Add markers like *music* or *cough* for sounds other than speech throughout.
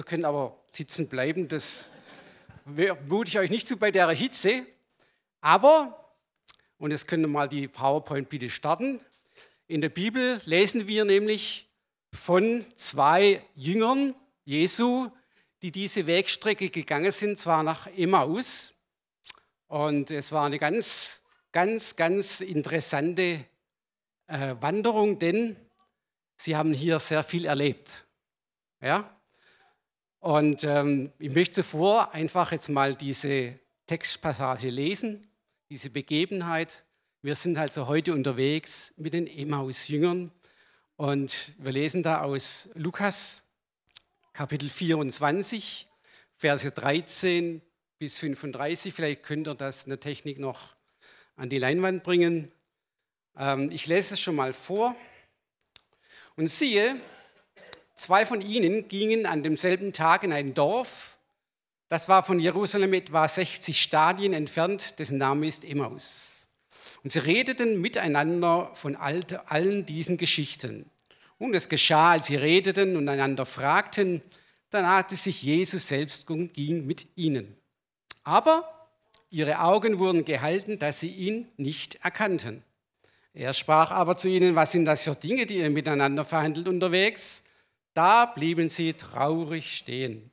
Ihr könnt aber sitzen bleiben, das mute ich euch nicht zu bei der Hitze. Aber, und jetzt können wir mal die PowerPoint bitte starten. In der Bibel lesen wir nämlich von zwei Jüngern Jesu, die diese Wegstrecke gegangen sind, zwar nach Emmaus. Und es war eine ganz, ganz, ganz interessante äh, Wanderung, denn sie haben hier sehr viel erlebt. Ja? Und ähm, ich möchte zuvor einfach jetzt mal diese Textpassage lesen, diese Begebenheit. Wir sind also heute unterwegs mit den Emmaus-Jüngern und wir lesen da aus Lukas Kapitel 24, Verse 13 bis 35. Vielleicht könnt ihr das in der Technik noch an die Leinwand bringen. Ähm, ich lese es schon mal vor. Und siehe, zwei von ihnen gingen an demselben Tag in ein Dorf, das war von Jerusalem etwa 60 Stadien entfernt, dessen Name ist Emmaus. Und sie redeten miteinander von allen diesen Geschichten. Und es geschah, als sie redeten und einander fragten, dann nahte sich Jesus selbst und ging mit ihnen. Aber ihre Augen wurden gehalten, dass sie ihn nicht erkannten. Er sprach aber zu ihnen, was sind das für Dinge, die ihr miteinander verhandelt unterwegs? Da blieben sie traurig stehen.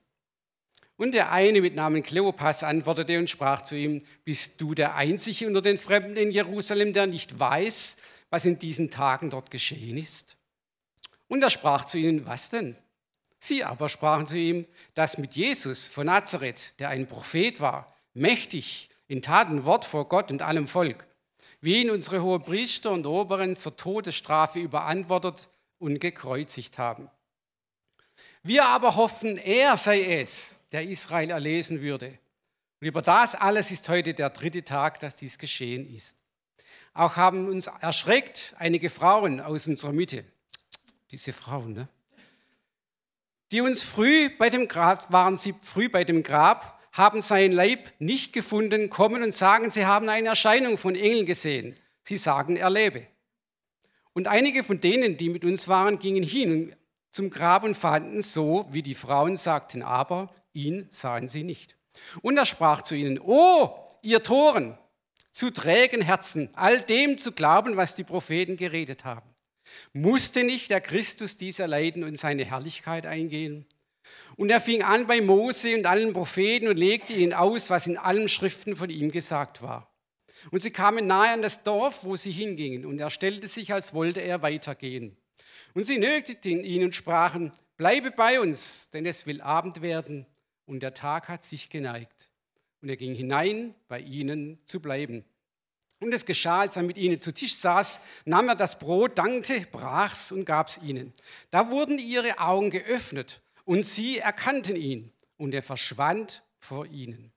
Und der eine mit Namen Kleopas antwortete und sprach zu ihm, bist du der Einzige unter den Fremden in Jerusalem, der nicht weiß, was in diesen Tagen dort geschehen ist? Und er sprach zu ihnen, was denn? Sie aber sprachen zu ihm, dass mit Jesus von Nazareth, der ein Prophet war, mächtig in Taten Wort vor Gott und allem Volk, wie ihn unsere hohen Priester und Oberen zur Todesstrafe überantwortet und gekreuzigt haben. Wir aber hoffen, er sei es, der Israel erlesen würde. Und über das alles ist heute der dritte Tag, dass dies geschehen ist. Auch haben uns erschreckt einige Frauen aus unserer Mitte diese Frauen, ne? Die uns früh bei dem Grab, waren sie früh bei dem Grab, haben seinen Leib nicht gefunden, kommen und sagen, sie haben eine Erscheinung von Engeln gesehen. Sie sagen, er lebe. Und einige von denen, die mit uns waren, gingen hin zum Grab und fanden so, wie die Frauen sagten, aber ihn sahen sie nicht. Und er sprach zu ihnen, oh, ihr Toren, zu trägen Herzen, all dem zu glauben, was die Propheten geredet haben. Musste nicht der Christus dieser leiden und seine Herrlichkeit eingehen? Und er fing an bei Mose und allen Propheten und legte ihnen aus, was in allen Schriften von ihm gesagt war. Und sie kamen nahe an das Dorf, wo sie hingingen, und er stellte sich, als wollte er weitergehen. Und sie nötigten ihn und sprachen, bleibe bei uns, denn es will Abend werden, und der Tag hat sich geneigt. Und er ging hinein, bei ihnen zu bleiben. Und es geschah, als er mit ihnen zu Tisch saß, nahm er das Brot, dankte, brach's und gab's ihnen. Da wurden ihre Augen geöffnet und sie erkannten ihn und er verschwand vor ihnen.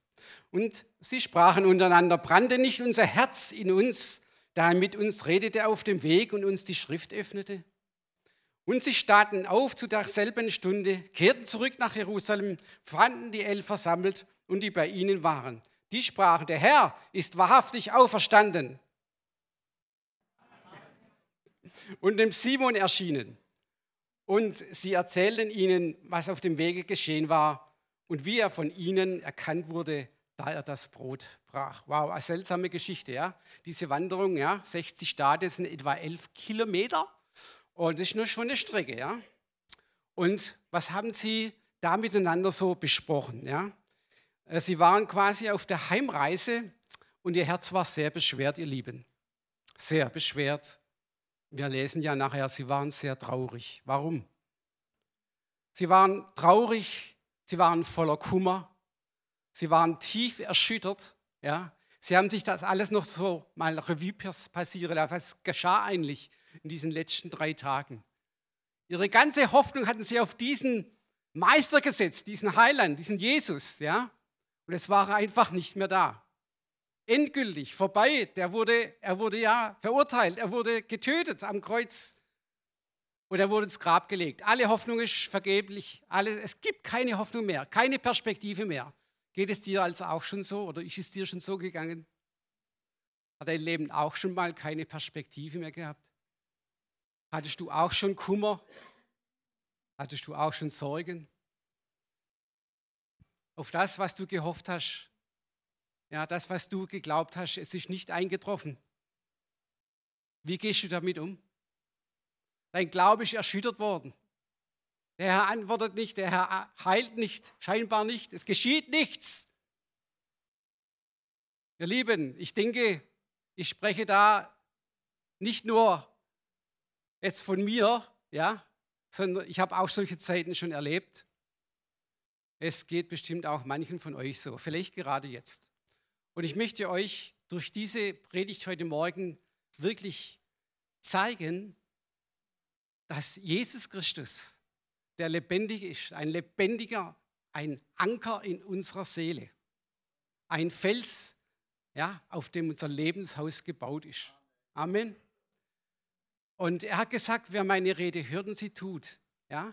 Und sie sprachen untereinander, brannte nicht unser Herz in uns, da er mit uns redete auf dem Weg und uns die Schrift öffnete? Und sie standen auf zu derselben Stunde, kehrten zurück nach Jerusalem, fanden die Elf versammelt und die bei ihnen waren die sprachen, der Herr ist wahrhaftig auferstanden und dem Simon erschienen. Und sie erzählten ihnen, was auf dem Wege geschehen war und wie er von ihnen erkannt wurde, da er das Brot brach. Wow, eine seltsame Geschichte, ja. Diese Wanderung, ja, 60 Stadien sind etwa 11 Kilometer und das ist nur schon eine Strecke, ja. Und was haben sie da miteinander so besprochen, ja? Äh, sie waren quasi auf der Heimreise und ihr Herz war sehr beschwert, ihr Lieben. Sehr beschwert. Wir lesen ja nachher, sie waren sehr traurig. Warum? Sie waren traurig, sie waren voller Kummer, sie waren tief erschüttert. Ja? Sie haben sich das alles noch so mal Revue passieren lassen. Was geschah eigentlich in diesen letzten drei Tagen? Ihre ganze Hoffnung hatten sie auf diesen Meister gesetzt, diesen Heiland, diesen Jesus. Ja? Und es war einfach nicht mehr da. Endgültig, vorbei. Der wurde, er wurde ja verurteilt, er wurde getötet am Kreuz. Und er wurde ins Grab gelegt. Alle Hoffnung ist vergeblich. Alle, es gibt keine Hoffnung mehr, keine Perspektive mehr. Geht es dir also auch schon so oder ist es dir schon so gegangen? Hat dein Leben auch schon mal keine Perspektive mehr gehabt? Hattest du auch schon Kummer? Hattest du auch schon Sorgen? auf das, was du gehofft hast. Ja, das, was du geglaubt hast, es ist nicht eingetroffen. Wie gehst du damit um? Dein Glaube ist erschüttert worden. Der Herr antwortet nicht, der Herr heilt nicht, scheinbar nicht. Es geschieht nichts. Ihr Lieben, ich denke, ich spreche da nicht nur jetzt von mir, ja, sondern ich habe auch solche Zeiten schon erlebt. Es geht bestimmt auch manchen von euch so, vielleicht gerade jetzt. Und ich möchte euch durch diese Predigt heute Morgen wirklich zeigen, dass Jesus Christus, der lebendig ist, ein lebendiger, ein Anker in unserer Seele, ein Fels, ja, auf dem unser Lebenshaus gebaut ist. Amen. Und er hat gesagt, wer meine Rede hört und sie tut, ja,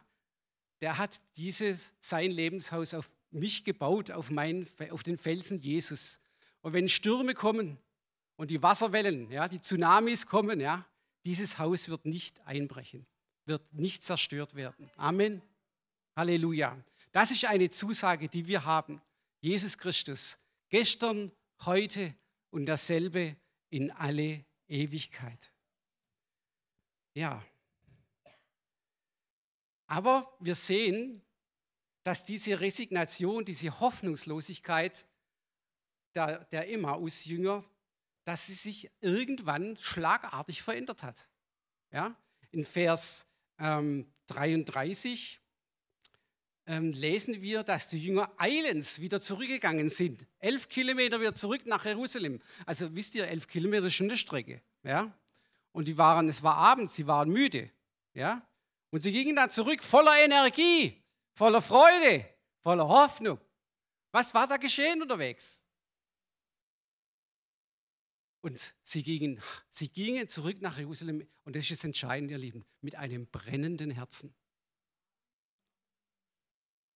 der hat dieses, sein Lebenshaus auf mich gebaut, auf, mein, auf den Felsen Jesus. Und wenn Stürme kommen und die Wasserwellen, ja, die Tsunamis kommen, ja, dieses Haus wird nicht einbrechen, wird nicht zerstört werden. Amen. Halleluja. Das ist eine Zusage, die wir haben. Jesus Christus, gestern, heute und dasselbe in alle Ewigkeit. Ja. Aber wir sehen, dass diese Resignation, diese Hoffnungslosigkeit der, der Emmaus-Jünger dass sie sich irgendwann schlagartig verändert hat. Ja? In Vers ähm, 33 ähm, lesen wir, dass die Jünger eilends wieder zurückgegangen sind. Elf Kilometer wieder zurück nach Jerusalem. Also wisst ihr, elf Kilometer ist schon eine Strecke. Ja? Und die waren, es war abends, sie waren müde. Ja? Und sie gingen dann zurück voller Energie, voller Freude, voller Hoffnung. Was war da geschehen unterwegs? Und sie gingen, sie gingen zurück nach Jerusalem und das ist das Entscheidende, ihr Lieben, mit einem brennenden Herzen.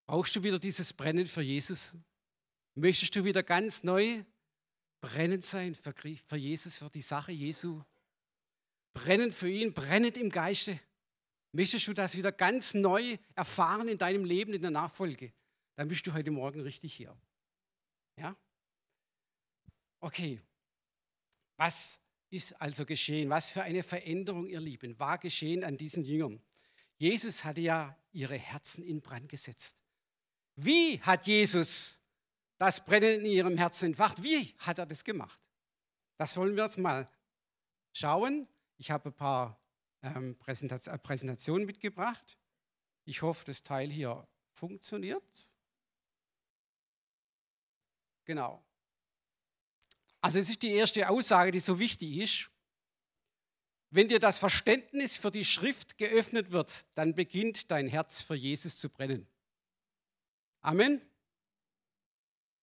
Brauchst du wieder dieses Brennen für Jesus? Möchtest du wieder ganz neu brennend sein für, Jesus, für die Sache Jesu? Brennend für ihn, brennend im Geiste. Möchtest du das wieder ganz neu erfahren in deinem Leben, in der Nachfolge? Dann bist du heute Morgen richtig hier. Ja? Okay, was ist also geschehen? Was für eine Veränderung, ihr Lieben, war geschehen an diesen Jüngern? Jesus hatte ja ihre Herzen in Brand gesetzt. Wie hat Jesus das Brennen in ihrem Herzen entfacht? Wie hat er das gemacht? Das wollen wir uns mal schauen. Ich habe ein paar ähm, äh, Präsentationen mitgebracht. Ich hoffe, das Teil hier funktioniert. Genau. Also es ist die erste Aussage, die so wichtig ist. Wenn dir das Verständnis für die Schrift geöffnet wird, dann beginnt dein Herz für Jesus zu brennen. Amen.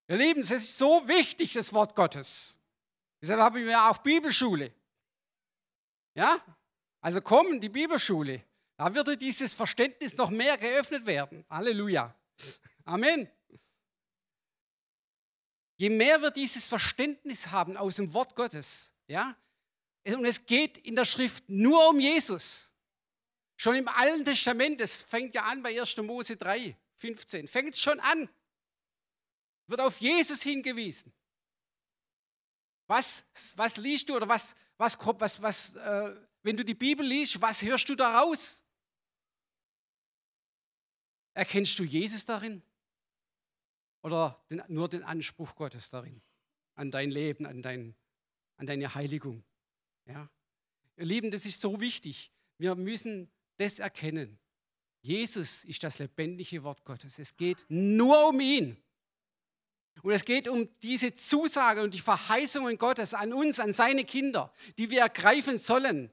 Ihr Lieben, es ist so wichtig, das Wort Gottes. Deshalb haben wir auch Bibelschule. Ja? Also kommen die Bibelschule. Da würde dieses Verständnis noch mehr geöffnet werden. Halleluja. Amen. Je mehr wir dieses Verständnis haben aus dem Wort Gottes, ja, und es geht in der Schrift nur um Jesus. Schon im Alten Testament, es fängt ja an bei 1. Mose 3, 15, fängt es schon an, wird auf Jesus hingewiesen. Was, was liest du oder was, was, was, was äh, wenn du die Bibel liest, was hörst du daraus? Erkennst du Jesus darin? oder den, nur den Anspruch Gottes darin, an dein Leben, an, dein, an deine Heiligung. Ja? Ihr Lieben, das ist so wichtig. Wir müssen das erkennen. Jesus ist das lebendige Wort Gottes. Es geht nur um ihn. Und es geht um diese Zusage und die Verheißungen Gottes an uns, an seine Kinder, die wir ergreifen sollen.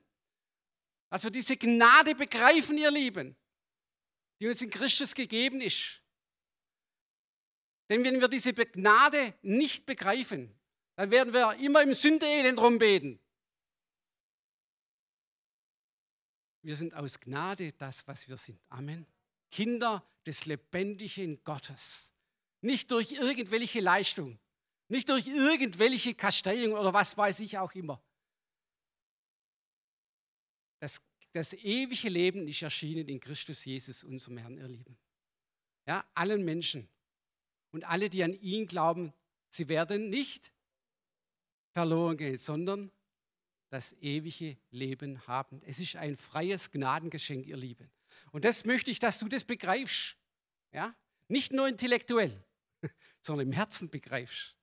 Dass wir diese Gnade begreifen, ihr Lieben, die uns in Christus gegeben ist. Denn wenn wir diese Gnade nicht begreifen, dann werden wir immer im Sündeelend rumbeten. Wir sind aus Gnade das, was wir sind. Amen. Kinder des lebendigen Gottes. Nicht durch irgendwelche Leistung, nicht durch irgendwelche Kasteiung oder was weiß ich auch immer. Das, das ewige Leben ist erschienen in Christus Jesus, unserem Herrn, ihr Lieben. Ja, allen Menschen. und alle, die an ihn glauben, sie werden nicht verloren gehen, sondern das ewige Leben haben. Es ist ein freies Gnadengeschenk, ihr Lieben. Und das möchte ich, dass du das begreifst. Ja? Nicht nur intellektuell, *laughs* sondern im Herzen begreifst.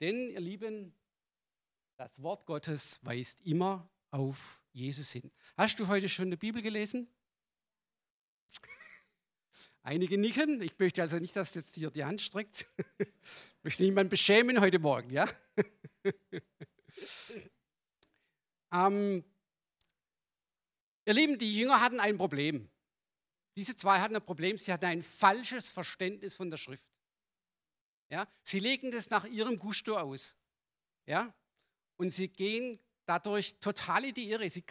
Denn, ihr Lieben, das Wort Gottes weist immer auf Jesus hin. Hast du heute schon eine Bibel gelesen? *laughs* Einige nicken. Ich möchte also nicht, dass jetzt hier die Hand streckt. Ich *laughs* möchte niemanden beschämen heute Morgen, ja? ähm, ihr Lieben, die Jünger hatten ein Problem. Diese zwei hatten ein Problem. Sie hatten ein falsches Verständnis von der Schrift. Ja? Sie legen das nach ihrem Gusto aus. Ja? Und sie gehen dadurch total in die Irre. Sie,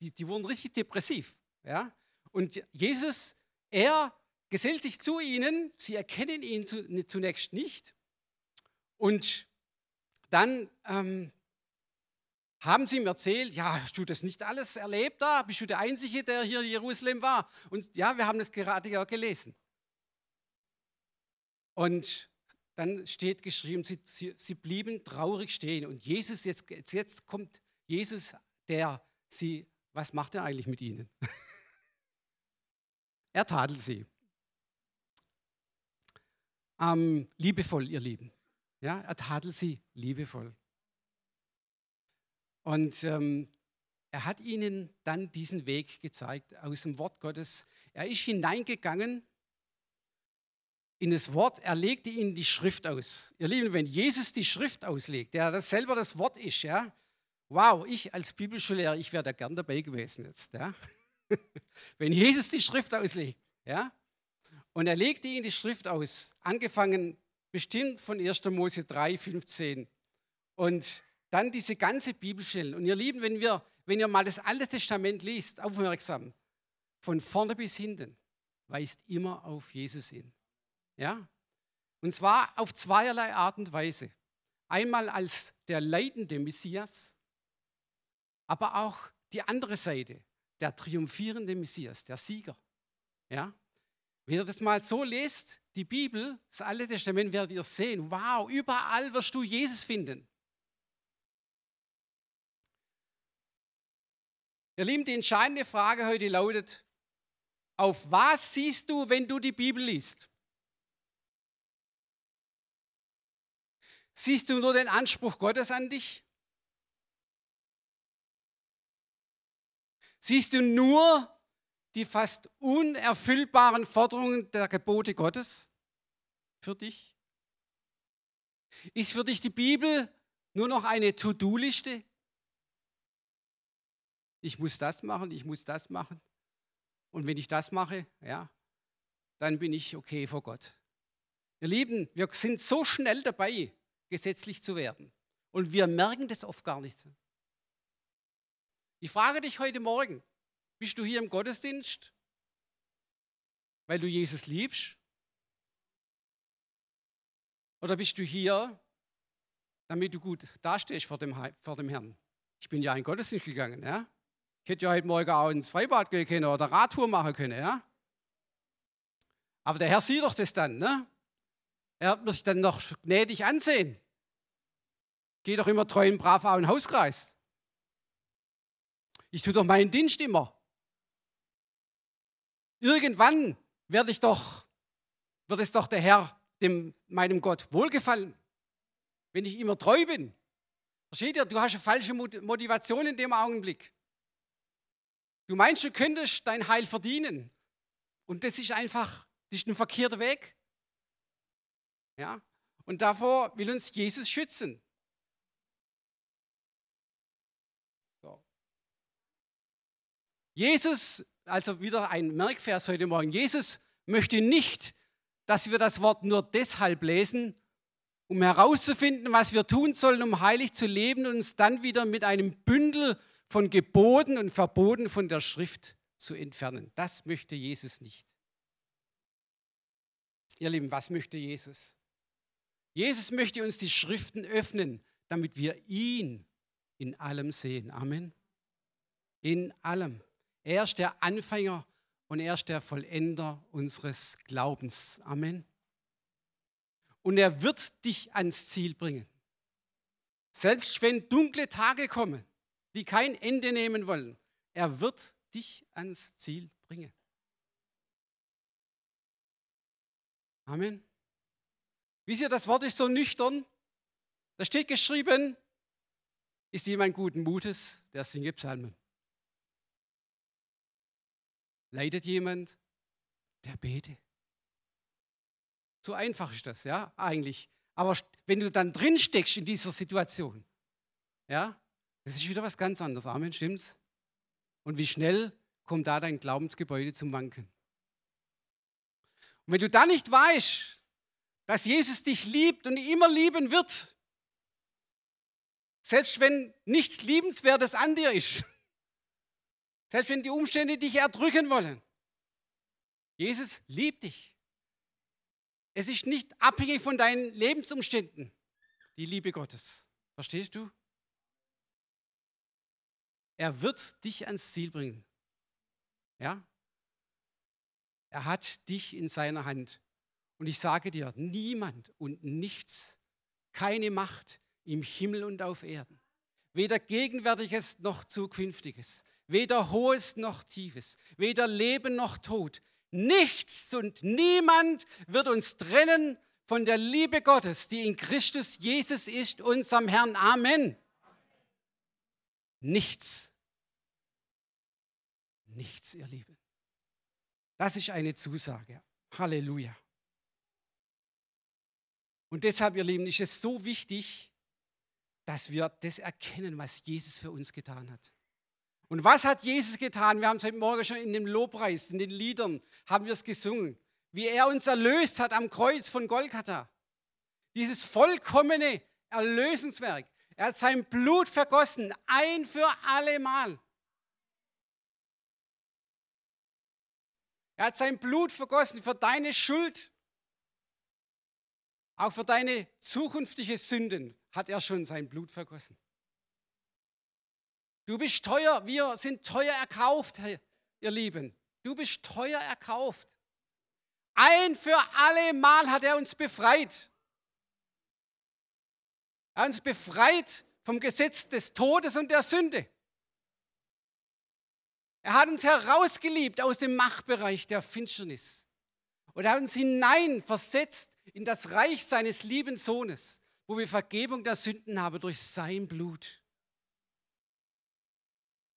die, die wurden richtig depressiv. Ja? Und Jesus, er gesellt sich zu ihnen, sie erkennen ihn zunächst nicht. Und dann ähm, haben sie ihm erzählt, ja, hast du das nicht alles erlebt da? Bist du der Einzige, der hier in Jerusalem war? Und ja, wir haben das gerade ja gelesen. Und dann steht geschrieben, sie, sie, sie blieben traurig stehen. Und Jesus, jetzt, jetzt kommt Jesus, der sie, was macht er eigentlich mit ihnen? *laughs* er tadelt sie. Ähm, liebevoll, ihr Lieben. Ja, er tadelt sie liebevoll. Und ähm, er hat ihnen dann diesen Weg gezeigt aus dem Wort Gottes. Er ist hineingegangen in das Wort, er legte ihnen die Schrift aus. Ihr Lieben, wenn Jesus die Schrift auslegt, der das selber das Wort ist, ja, wow, ich als Bibelschullehrer, ich wäre da gern dabei gewesen jetzt, ja. *laughs* wenn Jesus die Schrift auslegt, ja, und er legte ihnen die Schrift aus, angefangen bestimmt von 1. Mose 3, 15 und dann diese ganze Bibelstellen. Und ihr Lieben, wenn, wir, wenn ihr mal das Alte Testament liest, aufmerksam, von vorne bis hinten, weist immer auf Jesus hin. Ja? Und zwar auf zweierlei Art und Weise. Einmal als der leidende Messias, aber auch die andere Seite, der triumphierende Messias, der Sieger. Ja? Wenn ihr das mal so lest, die Bibel, das Alte Testament, werdet ihr sehen, wow, überall wirst du Jesus finden. Ihr Lieben, die entscheidende Frage heute lautet, auf was siehst du, wenn du die Bibel liest? Siehst du nur den Anspruch Gottes an dich? Siehst du nur die fast unerfüllbaren Forderungen der Gebote Gottes für dich? Ist für dich die Bibel nur noch eine To-Do-Liste? Ich muss das machen, ich muss das machen. Und wenn ich das mache, ja, dann bin ich okay vor Gott. Ihr Lieben, wir sind so schnell dabei, gesetzlich zu werden. Und wir merken das oft gar nicht. Ich frage dich heute Morgen, bist du hier im Gottesdienst, weil du Jesus liebst? Oder bist du hier, damit du gut dastehst vor dem, vor dem Herrn? Ich bin ja in den Gottesdienst gegangen, ja? Ich hätte ja heute Morgen auch ins Freibad gehen können oder Radtour machen können, ja? Aber der Herr sieht doch das dann, ne? Er wird mich dann noch gnädig ansehen. Geh doch immer treu und brav auch in den Hauskreis. Ich tue doch meinen Dienst immer. Irgendwann werde ich doch, wird es doch der Herr, dem, meinem Gott, wohlgefallen, wenn ich immer treu bin. Versteht ihr? Du hast eine falsche Motivation in dem Augenblick. Du meinst, du könntest dein Heil verdienen. Und das ist einfach, das ist ein verkehrter Weg. Ja? Und davor will uns Jesus schützen. So. Jesus, also wieder ein Merkvers heute Morgen, Jesus möchte nicht, dass wir das Wort nur deshalb lesen, um herauszufinden, was wir tun sollen, um heilig zu leben und uns dann wieder mit einem Bündel von Geboten und Verboten von der Schrift zu entfernen. Das möchte Jesus nicht. Ihr Lieben, was möchte Jesus? Jesus möchte uns die Schriften öffnen, damit wir ihn in allem sehen. Amen. In allem. Er ist der Anfänger und er ist der Vollender unseres Glaubens. Amen. Und er wird dich ans Ziel bringen. Selbst wenn dunkle Tage kommen, die kein Ende nehmen wollen, er wird dich ans Ziel bringen. Amen. Wisst ihr, das Wort ist so nüchtern. Da steht geschrieben, ist jemand guten Mutes, der singe Psalmen. Leidet jemand, der bete. So einfach ist das, ja, eigentlich. Aber wenn du dann drin steckst in dieser Situation, ja, das ist wieder was ganz anderes. Amen, stimmt's? Und wie schnell kommt da dein Glaubensgebäude zum Wanken? Und wenn du da nicht weißt, dass Jesus dich liebt und immer lieben wird, selbst wenn nichts Liebenswertes an dir ist, *laughs* selbst wenn die Umstände dich erdrücken wollen, Jesus liebt dich. Es ist nicht abhängig von deinen Lebensumständen, die Liebe Gottes. Verstehst du? Er wird dich ans Ziel bringen. Ja? Er hat dich in seiner Hand. Und ich sage dir, niemand und nichts, keine Macht im Himmel und auf Erden, weder Gegenwärtiges noch Zukünftiges, weder Hohes noch Tiefes, weder Leben noch Tod, nichts und niemand wird uns trennen von der Liebe Gottes, die in Christus Jesus ist, unserem Herrn. Amen. Nichts. Nichts, ihr Lieben. Das ist eine Zusage. Halleluja. Und deshalb, ihr Lieben, ist es so wichtig, dass wir das erkennen, was Jesus für uns getan hat. Und was hat Jesus getan? Wir haben es heute Morgen schon in dem Lobpreis, in den Liedern, haben wir es gesungen. Wie er uns erlöst hat am Kreuz von Golgatha. Dieses vollkommene Erlösungswerk. Er hat sein Blut vergossen, ein für alle Mal. Er hat sein Blut vergossen für deine Schuld. Auch für deine zukünftige Sünden hat er schon sein Blut vergossen. Du bist teuer, wir sind teuer erkauft, ihr Lieben. Du bist teuer erkauft. Ein für alle Mal hat er uns befreit. Er hat uns befreit vom Gesetz des Todes und der Sünde. Er hat uns herausgeliebt aus dem Machtbereich der Finsternis. Und er hat uns hineinversetzt in das Reich seines lieben Sohnes, wo wir Vergebung der Sünden haben durch sein Blut.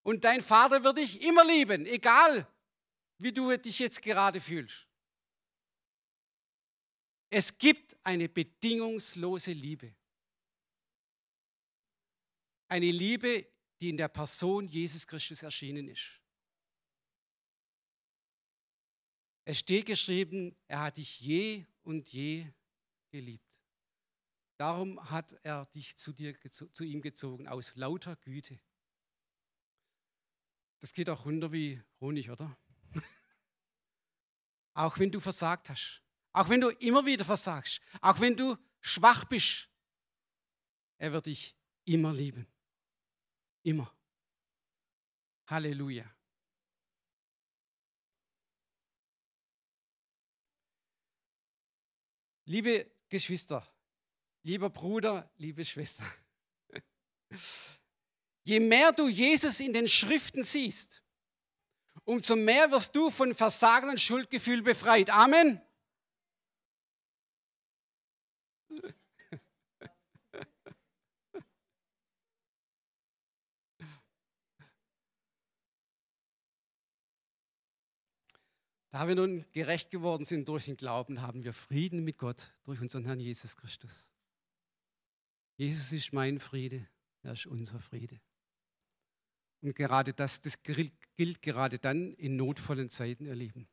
Und dein Vater wird dich immer lieben, egal wie du dich jetzt gerade fühlst. Es gibt eine bedingungslose Liebe. Eine Liebe, die in der Person Jesus Christus erschienen ist. Es steht geschrieben, er hat dich je und je geliebt. Darum hat er dich zu, dir, zu ihm gezogen, aus lauter Güte. Das geht auch runter wie Honig, oder? *laughs* auch wenn du versagt hast, auch wenn du immer wieder versagst, auch wenn du schwach bist, er wird dich immer lieben. Immer. Halleluja. Liebe Geschwister, lieber Bruder, liebe Schwester, je mehr du Jesus in den Schriften siehst, umso mehr wirst du von Versagen und Schuldgefühl befreit. Amen. Da wir nun gerecht geworden sind durch den Glauben, haben wir Frieden mit Gott durch unseren Herrn Jesus Christus. Jesus ist mein Friede, er ist unser Friede. Und gerade das, das gilt gerade dann in notvollen Zeiten, ihr Lieben.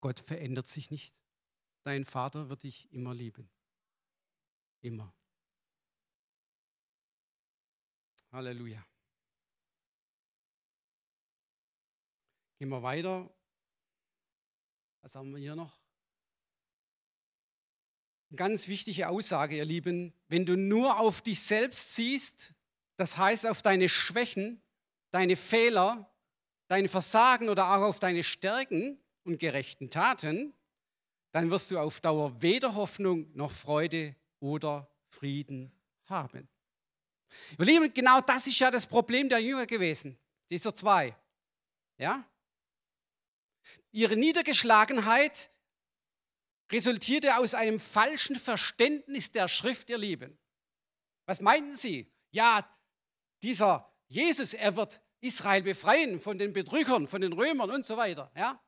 Gott verändert sich nicht. Dein Vater wird dich immer lieben. Immer. Halleluja. Gehen wir weiter was haben wir hier noch? Eine ganz wichtige Aussage, ihr Lieben. Wenn du nur auf dich selbst siehst, das heißt auf deine Schwächen, deine Fehler, dein Versagen oder auch auf deine Stärken und gerechten Taten, dann wirst du auf Dauer weder Hoffnung noch Freude oder Frieden haben. Ihr Lieben, genau das ist ja das Problem der Jünger gewesen, dieser zwei. Ja? Ihre Niedergeschlagenheit resultierte aus einem falschen Verständnis der Schrift, ihr Lieben. Was meinten sie? Ja, dieser Jesus, er wird Israel befreien von den Betrügern, von den Römern und so weiter. Ja?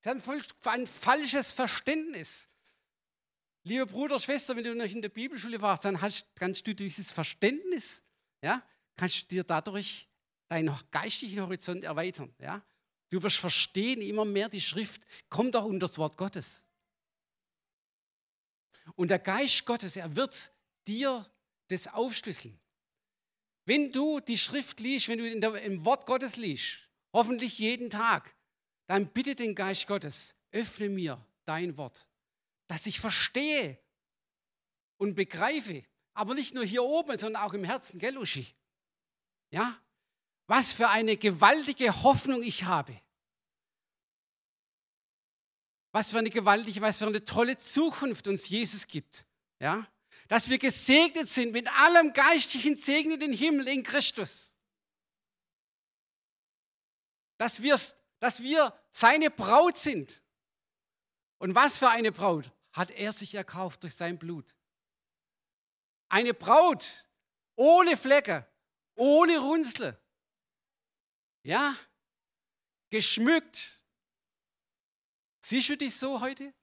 Sie haben ein falsches Verständnis. Lieber Bruder, Schwester, wenn du noch in der Bibelschule warst, dann hast, kannst du dieses Verständnis, ja, kannst du dir dadurch deinen geistlichen Horizont erweitern. Ja? Du wirst verstehen immer mehr die Schrift, kommt auch unter das Wort Gottes. Und der Geist Gottes, er wird dir das aufschlüsseln. Wenn du die Schrift liest, wenn du der, im Wort Gottes liest, hoffentlich jeden Tag, dann bitte den Geist Gottes, öffne mir dein Wort, dass ich verstehe und begreife, aber nicht nur hier oben, sondern auch im Herzen, gell, Uschi? Ja? Was für eine gewaltige Hoffnung ich habe. Was für eine gewaltige, was für eine tolle Zukunft uns Jesus gibt. Ja? Dass wir gesegnet sind mit allem geistlichen Segen in den Himmel in Christus. Dass wir, dass wir seine Braut sind. Und was für eine Braut hat er sich erkauft durch sein Blut? Eine Braut ohne Flecke, ohne Runzel. Ja? Geschmückt Siehst du dich so heute?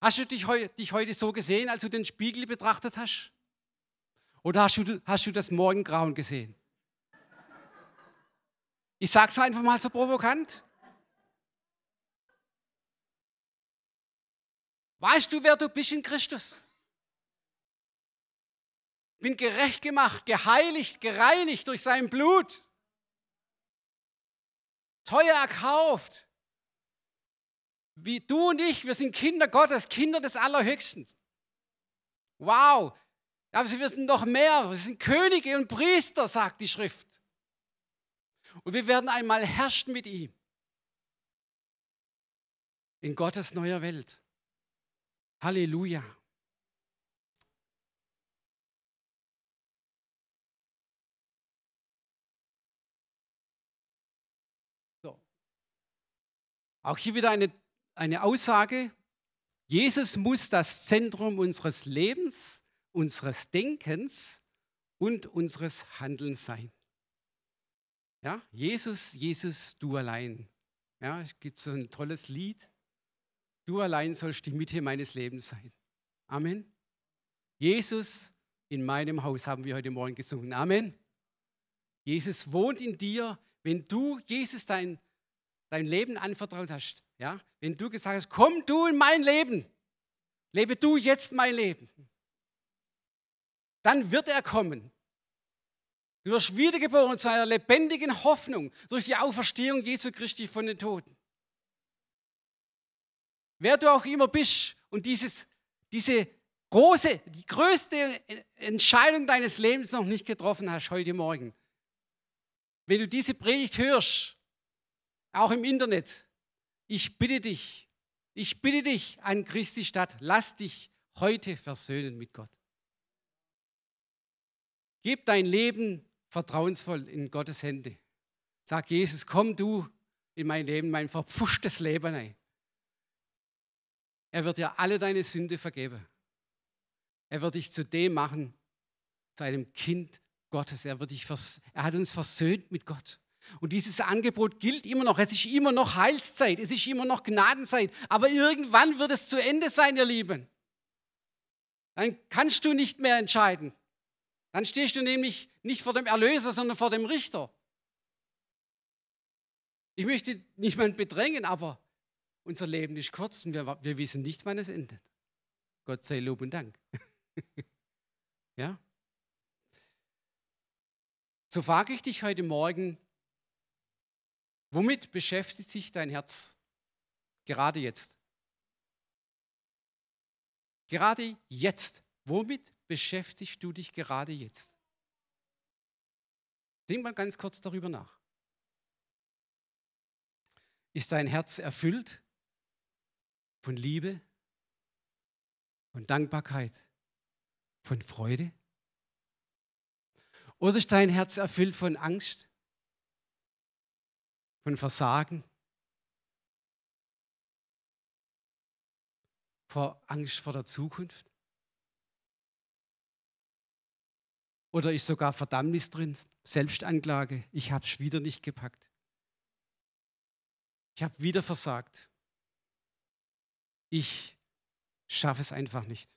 Hast du dich, dich heute so gesehen, als du den Spiegel betrachtet hast? Oder hast du, hast du das Morgengrauen gesehen? Ich sage es einfach mal so provokant. Weißt du, wer du bist in Christus? Bin gerecht gemacht, geheiligt, gereinigt durch sein Blut. Teuer erkauft. Wie du und ich, wir sind Kinder Gottes, Kinder des Allerhöchsten. Wow, aber wir sind noch mehr, wir sind Könige und Priester, sagt die Schrift. Und wir werden einmal herrschen mit ihm. In Gottes neuer Welt. Halleluja. Auch hier wieder eine eine Aussage, Jesus muss das Zentrum unseres Lebens, unseres Denkens und unseres Handelns sein. Ja, Jesus, Jesus, du allein. Ja, es gibt so ein tolles Lied. Du allein sollst die Mitte meines Lebens sein. Amen. Jesus in meinem Haus haben wir heute Morgen gesungen. Amen. Jesus wohnt in dir. Wenn du Jesus dein, dein Leben anvertraut hast, ja, wenn du gesagt hast, komm du in mein Leben, lebe du jetzt mein Leben, dann wird er kommen. Du wirst wiedergeboren zu einer lebendigen Hoffnung durch die Auferstehung Jesu Christi von den Toten. Wer du auch immer bist und dieses, diese große, die größte Entscheidung deines Lebens noch nicht getroffen hast heute Morgen, wenn du diese Predigt hörst, auch im Internet, ich bitte dich, ich bitte dich an Christi Stadt, lass dich heute versöhnen mit Gott. Gib dein Leben vertrauensvoll in Gottes Hände. Sag Jesus, komm du in mein Leben, mein verpfuschtes Leben ein. Er wird dir alle deine Sünde vergeben. Er wird dich zu dem machen, zu einem Kind Gottes. Er, wird dich er hat uns versöhnt mit Gott. Und dieses Angebot gilt immer noch. Es ist immer noch Heilszeit. Es ist immer noch Gnadenzeit. Aber irgendwann wird es zu Ende sein, ihr Lieben. Dann kannst du nicht mehr entscheiden. Dann stehst du nämlich nicht vor dem Erlöser, sondern vor dem Richter. Ich möchte niemanden bedrängen, aber unser Leben ist kurz und wir, wir wissen nicht, wann es endet. Gott sei Lob und Dank. *laughs* ja? So frage ich dich heute Morgen, Womit beschäftigt sich dein Herz gerade jetzt? Gerade jetzt. Womit beschäftigst du dich gerade jetzt? Denk mal ganz kurz darüber nach. Ist dein Herz erfüllt von Liebe, von Dankbarkeit, von Freude? Oder ist dein Herz erfüllt von Angst, von Versagen, vor Angst vor der Zukunft? Oder ist sogar Verdammnis drin, Selbstanklage, ich habe es wieder nicht gepackt. Ich habe wieder versagt. Ich schaffe es einfach nicht.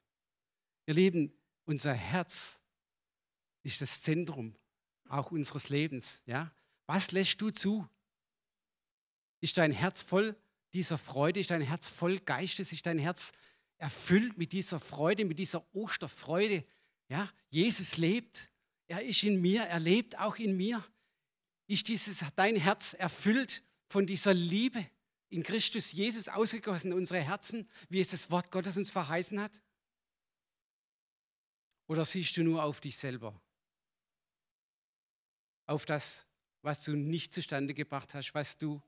Ihr Lieben, unser Herz ist das Zentrum auch unseres Lebens. Ja? Was lässt du zu? Ist dein Herz voll dieser Freude? Ist dein Herz voll Geistes? Ist dein Herz erfüllt mit dieser Freude, mit dieser Osterfreude? Ja, Jesus lebt. Er ist in mir. Er lebt auch in mir. Ist dieses, dein Herz erfüllt von dieser Liebe in Christus Jesus ausgegossen in unsere Herzen, wie es das Wort Gottes uns verheißen hat? Oder siehst du nur auf dich selber? Auf das, was du nicht zustande gebracht hast, was du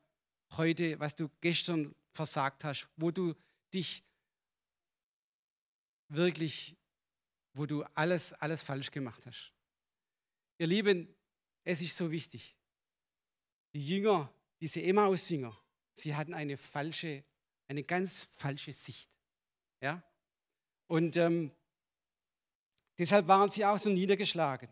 heute, was du gestern versagt hast, wo du dich wirklich, wo du alles, alles falsch gemacht hast. Ihr Lieben, es ist so wichtig. Die Jünger, diese Emmaus-Jünger, sie hatten eine falsche, eine ganz falsche Sicht. Ja? Und ähm, deshalb waren sie auch so niedergeschlagen,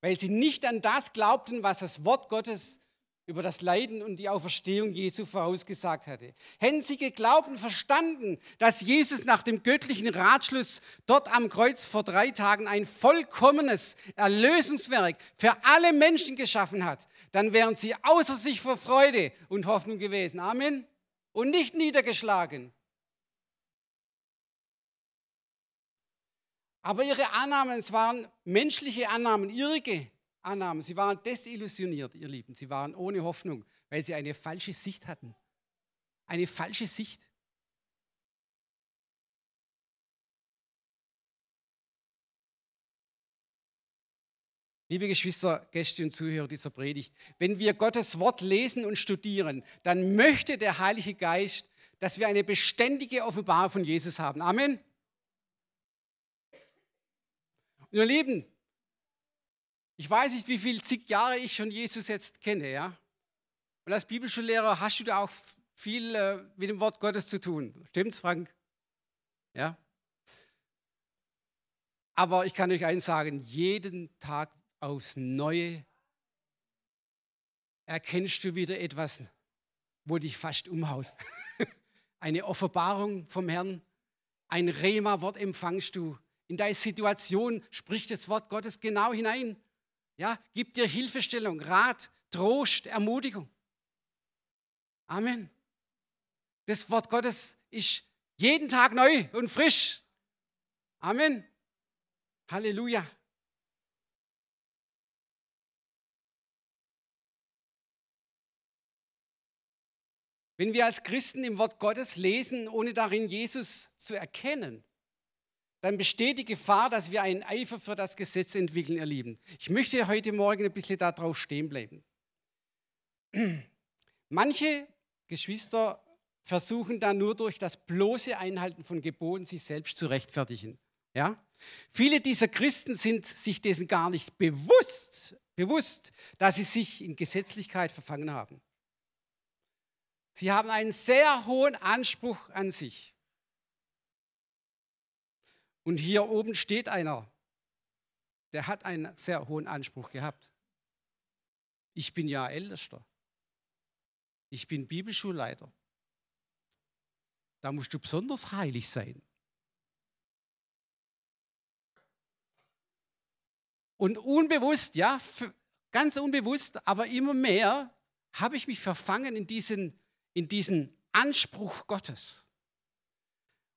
weil sie nicht an das glaubten, was das Wort Gottes über das Leiden und die Auferstehung Jesu vorausgesagt hatte. Hätten sie geglaubt und verstanden, dass Jesus nach dem göttlichen Ratschluss dort am Kreuz vor drei Tagen ein vollkommenes Erlösungswerk für alle Menschen geschaffen hat, dann wären sie außer sich vor Freude und Hoffnung gewesen. Amen. Und nicht niedergeschlagen. Aber ihre Annahmen, es waren menschliche Annahmen, irrige Annahmen. Sie waren desillusioniert, ihr Lieben. Sie waren ohne Hoffnung, weil sie eine falsche Sicht hatten. Eine falsche Sicht. Liebe Geschwister, Gäste und Zuhörer dieser Predigt, wenn wir Gottes Wort lesen und studieren, dann möchte der Heilige Geist, dass wir eine beständige Offenbarung von Jesus haben. Amen. Und ihr Lieben, ich weiß nicht, wie viele zig Jahre ich schon Jesus jetzt kenne, ja. Und als Bibelschullehrer hast du da auch viel äh, mit dem Wort Gottes zu tun. Stimmt's, Frank? Ja. Aber ich kann euch eins sagen, jeden Tag aufs Neue erkennst du wieder etwas, wo dich fast umhaut. *laughs* Eine Offenbarung vom Herrn, ein Rema-Wort empfangst du. In deine Situation spricht das Wort Gottes genau hinein. Ja, gibt dir Hilfestellung, Rat, Trost, Ermutigung. Amen. Das Wort Gottes ist jeden Tag neu und frisch. Amen. Halleluja. Wenn wir als Christen im Wort Gottes lesen, ohne darin Jesus zu erkennen, dann besteht die Gefahr, dass wir einen Eifer für das Gesetz entwickeln, ihr Lieben. Ich möchte heute Morgen ein bisschen darauf stehen bleiben. *clears throat* Manche Geschwister versuchen dann nur durch das bloße Einhalten von Geboten sich selbst zu rechtfertigen. Ja? Viele dieser Christen sind sich dessen gar nicht bewusst, bewusst, dass sie sich in Gesetzlichkeit verfangen haben. Sie haben einen sehr hohen Anspruch an sich. Und hier oben steht einer, der hat einen sehr hohen Anspruch gehabt. Ich bin ja Ältester. Ich bin Bibelschulleiter. Da musst du besonders heilig sein. Und unbewusst, ja, ganz unbewusst, aber immer mehr habe ich mich verfangen in diesen, in diesen Anspruch Gottes.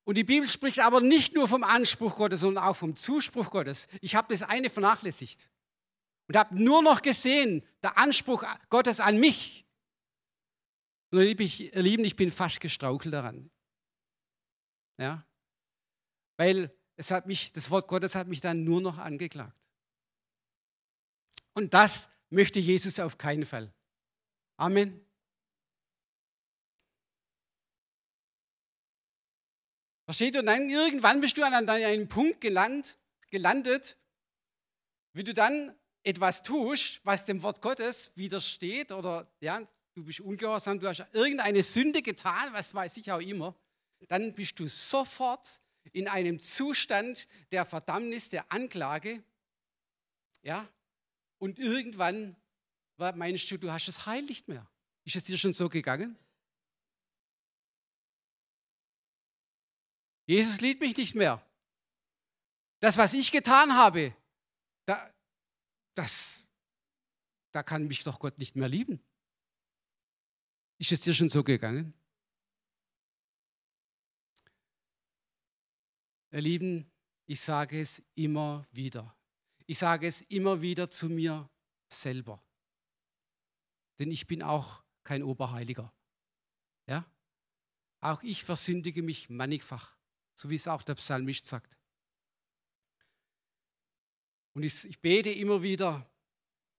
Und die Bibel spricht aber nicht nur vom Anspruch Gottes, sondern auch vom Zuspruch Gottes. Ich habe das eine vernachlässigt und habe nur noch gesehen, der Anspruch Gottes an mich. Und ihr Lieben, ich bin fast gestraukelt daran. Ja? Weil es hat mich, das Wort Gottes hat mich dann nur noch angeklagt. Und das möchte Jesus auf keinen Fall. Amen. Versteht ihr? Und dann irgendwann bist du an einem Punkt gelandet, gelandet, wie du dann etwas tust, was dem Wort Gottes widersteht oder ja, du bist ungehorsam, du hast irgendeine Sünde getan, was weiß ich auch immer, dann bist du sofort in einem Zustand der Verdammnis, der Anklage. Ja? Und irgendwann meinst du, du hast das Heil nicht mehr. Ist es dir schon so gegangen? Jesus liebt mich nicht mehr. Das, was ich getan habe, da, das, da kann mich doch Gott nicht mehr lieben. Ist es dir schon so gegangen? Ihr Lieben, ich sage es immer wieder. Ich sage es immer wieder zu mir selber. Denn ich bin auch kein Oberheiliger. Ja? Auch ich versündige mich mannigfach, so wie es auch der Psalmist sagt. Und ich, ich bete immer wieder,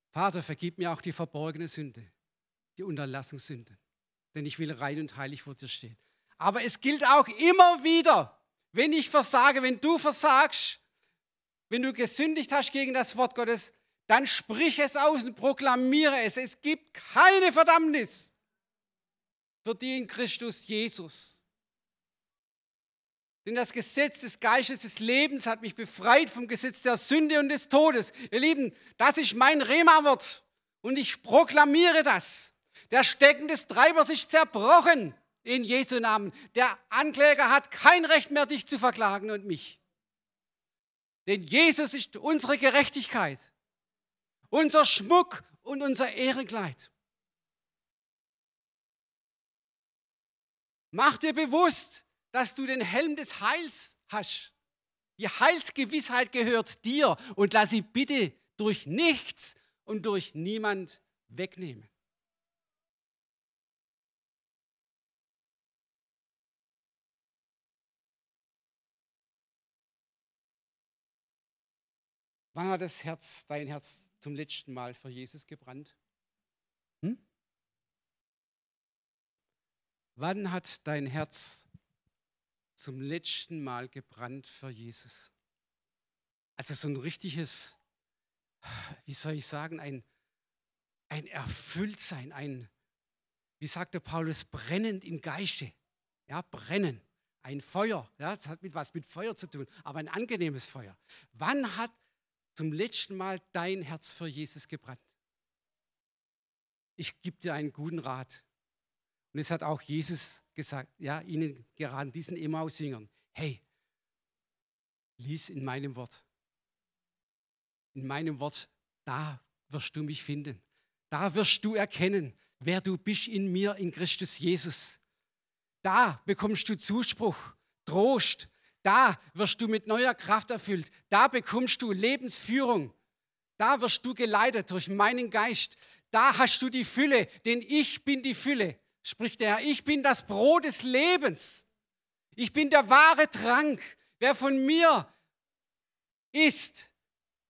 Vater, vergib mir auch die verborgene Sünde, die Unterlassungssünde, denn ich will rein und heilig vor dir stehen. Aber es gilt auch immer wieder, wenn ich versage, wenn du versagst, wenn du gesündigt hast gegen das Wort Gottes, dann sprich es aus und proklamiere es. Es gibt keine Verdammnis für die in Christus Jesus. Denn das Gesetz des Geistes des Lebens hat mich befreit vom Gesetz der Sünde und des Todes. Ihr Lieben, das ist mein Rema-Wort und ich proklamiere das. Der Stecken des Treibers ist zerbrochen in Jesu Namen. Der Ankläger hat kein Recht mehr, dich zu verklagen und mich. Denn Jesus ist unsere Gerechtigkeit, unser Schmuck und unser Ehrenkleid. Mach dir bewusst, dass du den Helm des Heils hast. Die Heilsgewissheit gehört dir und lass sie bitte durch nichts und durch niemand wegnehmen. Wann hat das Herz, dein Herz zum letzten Mal für Jesus gebrannt? Hm? Wann hat dein Herz zum letzten Mal gebrannt für Jesus. Also so ein richtiges, wie soll ich sagen, ein, ein Erfülltsein, ein, wie sagte Paulus, brennend im Geiste. Ja, brennen. Ein Feuer. Ja, das hat mit was mit Feuer zu tun, aber ein angenehmes Feuer. Wann hat zum letzten Mal dein Herz für Jesus gebrannt? Ich gebe dir einen guten Rat. Und es hat auch Jesus gesagt, ja, ihnen gerade diesen Emmaus-Jüngern, hey, lies in meinem Wort. In meinem Wort, da wirst du mich finden. Da wirst du erkennen, wer du bist in mir, in Christus Jesus. Da bekommst du Zuspruch, Trost. Da wirst du mit neuer Kraft erfüllt. Da bekommst du Lebensführung. Da wirst du geleitet durch meinen Geist. Da hast du die Fülle, denn ich bin die Fülle spricht der Herr, ich bin das Brot des Lebens. Ich bin der wahre Trank. Wer von mir isst,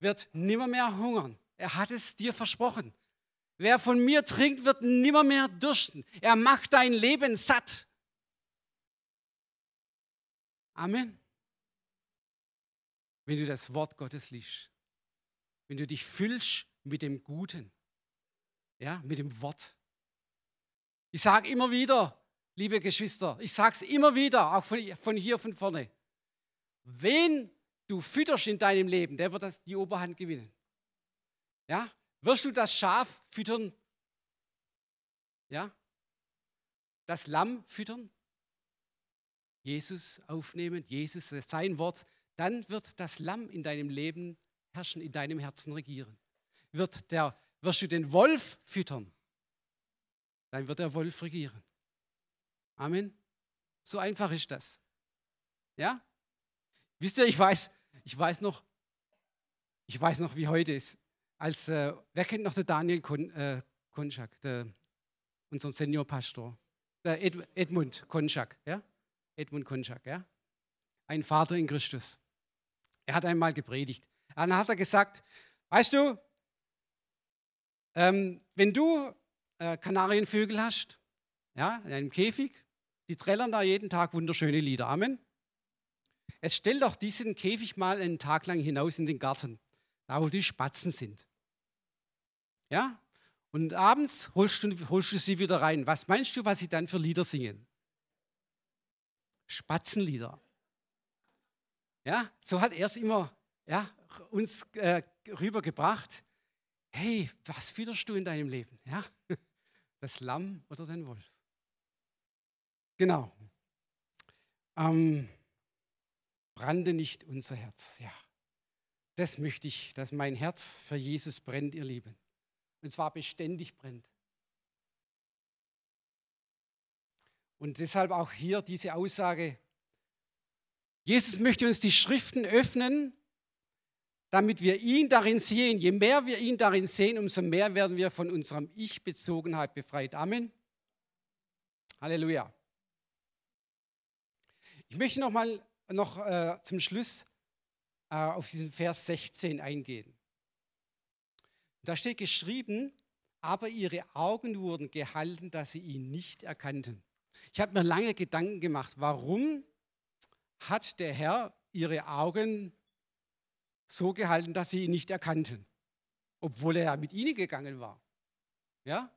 wird nimmermehr hungern. Er hat es dir versprochen. Wer von mir trinkt, wird nimmermehr dürsten. Er macht dein Leben satt. Amen. Wenn du das Wort Gottes liest, wenn du dich füllst mit dem Guten, ja, mit dem Wort, ich sage immer wieder, liebe Geschwister, ich sage es immer wieder, auch von, von hier von vorne. Wen du fütterst in deinem Leben, der wird die Oberhand gewinnen. Ja? Wirst du das Schaf füttern? Ja? Das Lamm füttern? Jesus aufnehmen, Jesus sein Wort, dann wird das Lamm in deinem Leben herrschen, in deinem Herzen regieren. Wird der, wirst du den Wolf füttern? Dann wird der Wolf regieren. Amen. So einfach ist das. Ja? Wisst ihr, ich weiß, ich weiß noch, ich weiß noch, wie heute ist. Als, äh, wer kennt noch den Daniel Kon, äh, Konschak, der, unseren Seniorpastor? Der Ed, Edmund Konschak, ja? Edmund Konschak, ja? Ein Vater in Christus. Er hat einmal gepredigt. Dann hat er gesagt, weißt du, ähm, wenn du äh, Kanarienvögel hast, ja, in einem Käfig, die trällern da jeden Tag wunderschöne Lieder. Amen. Jetzt stell doch diesen Käfig mal einen Tag lang hinaus in den Garten, da wo die Spatzen sind. Ja? Und abends holst du, holst du sie wieder rein. Was meinst du, was sie dann für Lieder singen? Spatzenlieder. Ja, so hat er es immer ja, uns äh, rübergebracht. Hey, was fütterst du in deinem Leben? Ja? Das Lamm oder den Wolf? Genau. Ähm, brannte nicht unser Herz. Ja, das möchte ich, dass mein Herz für Jesus brennt, ihr Lieben. Und zwar beständig brennt. Und deshalb auch hier diese Aussage, Jesus möchte uns die Schriften öffnen, damit wir ihn darin sehen. Je mehr wir ihn darin sehen, umso mehr werden wir von unserer Ich-Bezogenheit befreit. Amen. Halleluja. Ich möchte noch mal noch äh, zum Schluss äh, auf diesen Vers 16 eingehen. Da steht geschrieben, aber ihre Augen wurden gehalten, dass sie ihn nicht erkannten. Ich habe mir lange Gedanken gemacht, warum hat der Herr ihre Augen so gehalten, dass sie ihn nicht erkannten, obwohl er ja mit ihnen gegangen war. Ja?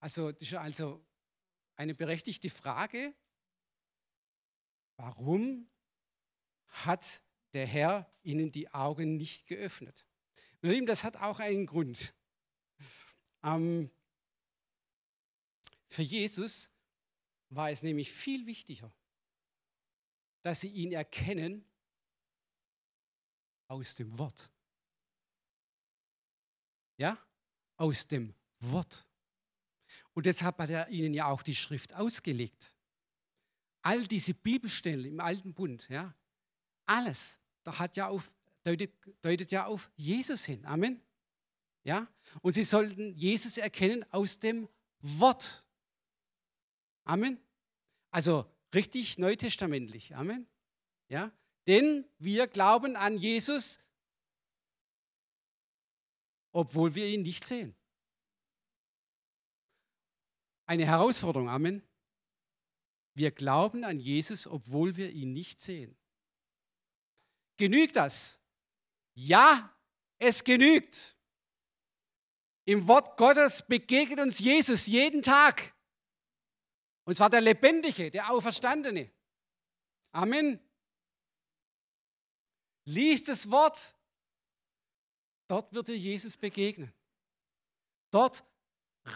Also das ist also eine berechtigte Frage. Warum hat der Herr ihnen die Augen nicht geöffnet? das hat auch einen Grund. Ähm, für Jesus war es nämlich viel wichtiger, dass sie ihn erkennen aus dem Wort. Ja, aus dem Wort. Und deshalb hat er ihnen ja auch die Schrift ausgelegt. All diese Bibelstellen im Alten Bund, ja, alles, da hat ja auf, deutet, deutet ja auf Jesus hin. Amen. Ja? Und sie sollten Jesus erkennen aus dem Wort. Amen. Also richtig neutestamentlich. Amen. Ja? Denn wir glauben an Jesus, obwohl wir ihn nicht sehen. Eine Herausforderung. Amen. Wir glauben an Jesus, obwohl wir ihn nicht sehen. Genügt das? Ja, es genügt. Im Wort Gottes begegnet uns Jesus jeden Tag. Und zwar der Lebendige, der Auferstandene. Amen. Lies das Wort. Dort wird dir Jesus begegnen. Dort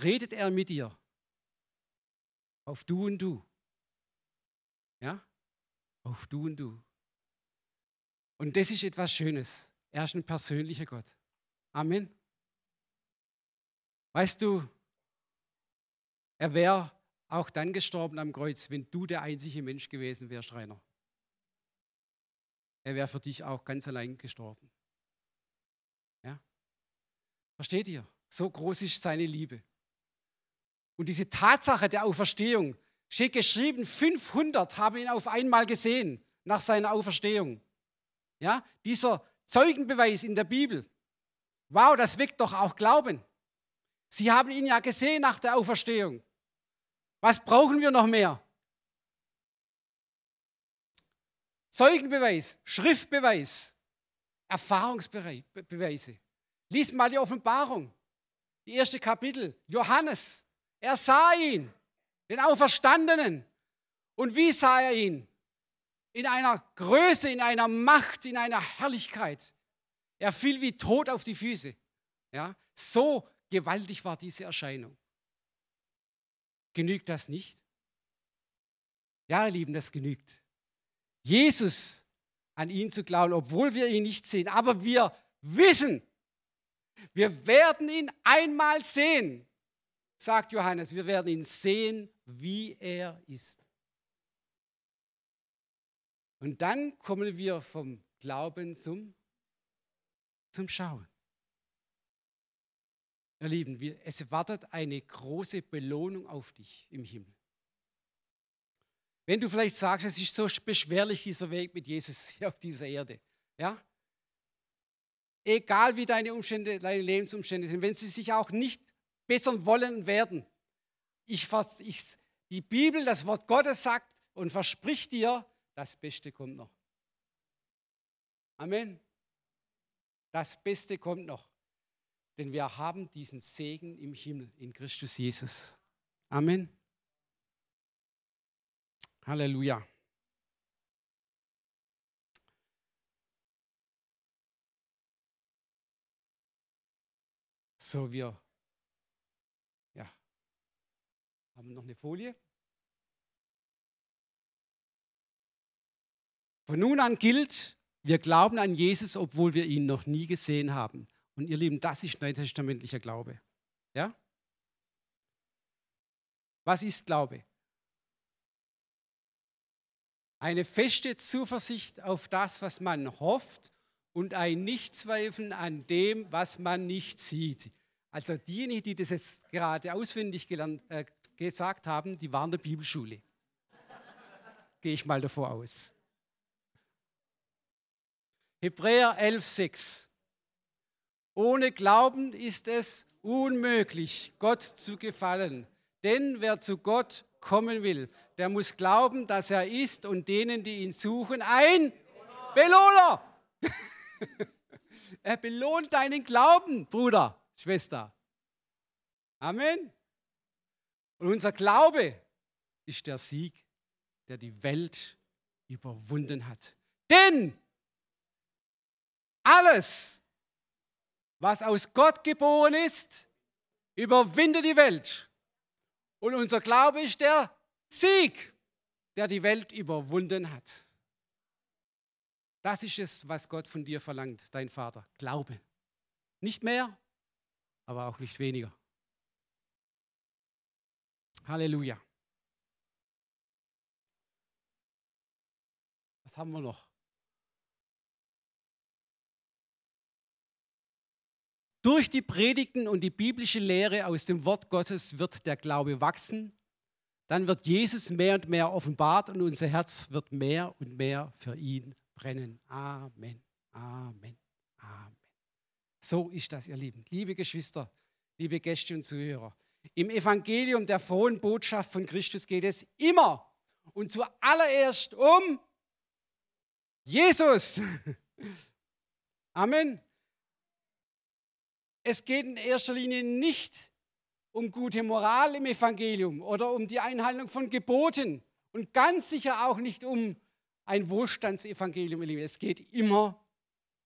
redet er mit dir. Auf du und du. Ja? Auf du und du. Und das ist etwas Schönes. Er ist ein persönlicher Gott. Amen. Weißt du, er wäre auch dann gestorben am Kreuz, wenn du der einzige Mensch gewesen wärst, Rainer. Er wäre für dich auch ganz allein gestorben. Ja? Versteht ihr? So groß ist seine Liebe. Und diese Tatsache der Auferstehung steht geschrieben, 500 haben ihn auf einmal gesehen nach seiner Auferstehung. Ja, dieser Zeugenbeweis in der Bibel. Wow, das weckt doch auch Glauben. Sie haben ihn ja gesehen nach der Auferstehung. Was brauchen wir noch mehr? Zeugenbeweis, Schriftbeweis, Erfahrungsbeweise. Lies mal die Offenbarung, die erste Kapitel. Johannes, er sah ihn, den Auferstandenen. Und wie sah er ihn? in einer Größe, in einer Macht, in einer Herrlichkeit. Er fiel wie tot auf die Füße. Ja, so gewaltig war diese Erscheinung. Genügt das nicht? Ja, ihr Lieben, das genügt. Jesus an ihn zu glauben, obwohl wir ihn nicht sehen, aber wir wissen, wir werden ihn einmal sehen, sagt Johannes. Wir werden ihn sehen, wie er ist. Und dann kommen wir vom Glauben zum, zum Schauen. Ihr Lieben, es wartet eine große Belohnung auf dich im Himmel. Wenn du vielleicht sagst, es ist so beschwerlich, dieser Weg mit Jesus *laughs* hier auf dieser Erde. Ja? Egal wie deine Umstände, deine Lebensumstände sind, wenn sie sich auch nicht bessern wollen werden. Ich, ich, die Bibel, das Wort Gottes sagt und verspricht dir, das Beste kommt noch. Amen. Das Beste kommt noch. Denn wir haben diesen Segen im Himmel in Christus Jesus. Amen. Halleluja. So, wir ja, haben noch eine Folie. Von nun an gilt, wir glauben an Jesus, obwohl wir ihn noch nie gesehen haben. Und ihr Lieben, das ist neutestamentlicher Glaube. Ja? Was ist Glaube? Eine feste Zuversicht auf das, was man hofft und ein Nichtzweifeln an dem, was man nicht sieht. Also diejenigen, die das jetzt gerade auswendig gelernt, äh, gesagt haben, die waren der Bibelschule. *laughs* Gehe ich mal davor aus. Hebräer 11,6. Ohne Glauben ist es unmöglich, Gott zu gefallen. Denn wer zu Gott kommen will, der muss glauben, dass er ist und denen, die ihn suchen, ein Belohner. *laughs* er belohnt deinen Glauben, Bruder, Schwester. Amen. Und unser Glaube ist der Sieg, der die Welt überwunden hat. Denn alles, was aus Gott geboren ist, überwindet die Welt. Und unser Glaube ist der Sieg, der die Welt überwunden hat. Das ist es, was Gott von dir verlangt, dein Vater. Glaube. Nicht mehr, aber auch nicht weniger. Halleluja. Was haben wir noch? Durch die Predigten und die biblische Lehre aus dem Wort Gottes wird der Glaube wachsen. Dann wird Jesus mehr und mehr offenbart und unser Herz wird mehr und mehr für ihn brennen. Amen. Amen. Amen. So ist das, ihr Lieben. Liebe Geschwister, liebe Gäste und Zuhörer. Im Evangelium der frohen Botschaft von Christus geht es immer und zuallererst um Jesus. *laughs* Amen. Es geht in erster Linie nicht um gute Moral im Evangelium oder um die Einhaltung von Geboten und ganz sicher auch nicht um ein Wohlstandsevangelium. Es geht immer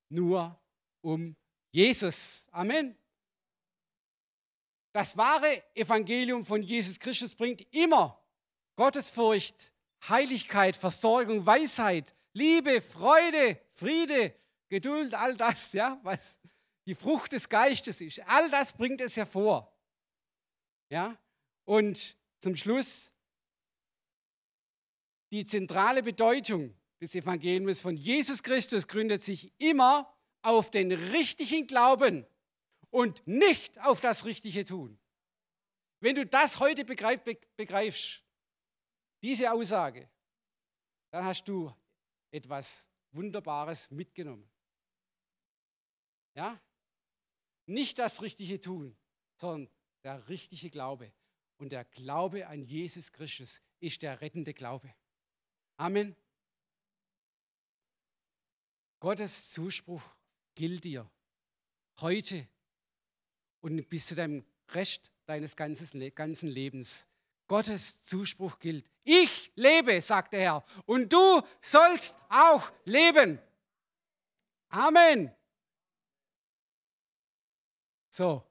nur um Jesus. Amen. Das wahre Evangelium von Jesus Christus bringt immer Gottesfurcht, Heiligkeit, Versorgung, Weisheit, Liebe, Freude, Friede, Geduld, all das, ja, was die Frucht des Geistes ist. All das bringt es hervor. Ja? Und zum Schluss die zentrale Bedeutung des Evangeliums von Jesus Christus gründet sich immer auf den richtigen Glauben und nicht auf das richtige Tun. Wenn du das heute begreifst, diese Aussage, dann hast du etwas Wunderbares mitgenommen. Ja? Nicht das richtige Tun, sondern der richtige Glaube. Und der Glaube an Jesus Christus ist der rettende Glaube. Amen. Gottes Zuspruch gilt dir heute und bis zu deinem Rest deines ganzen Lebens. Gottes Zuspruch gilt. Ich lebe, sagt der Herr, und du sollst auch leben. Amen. So,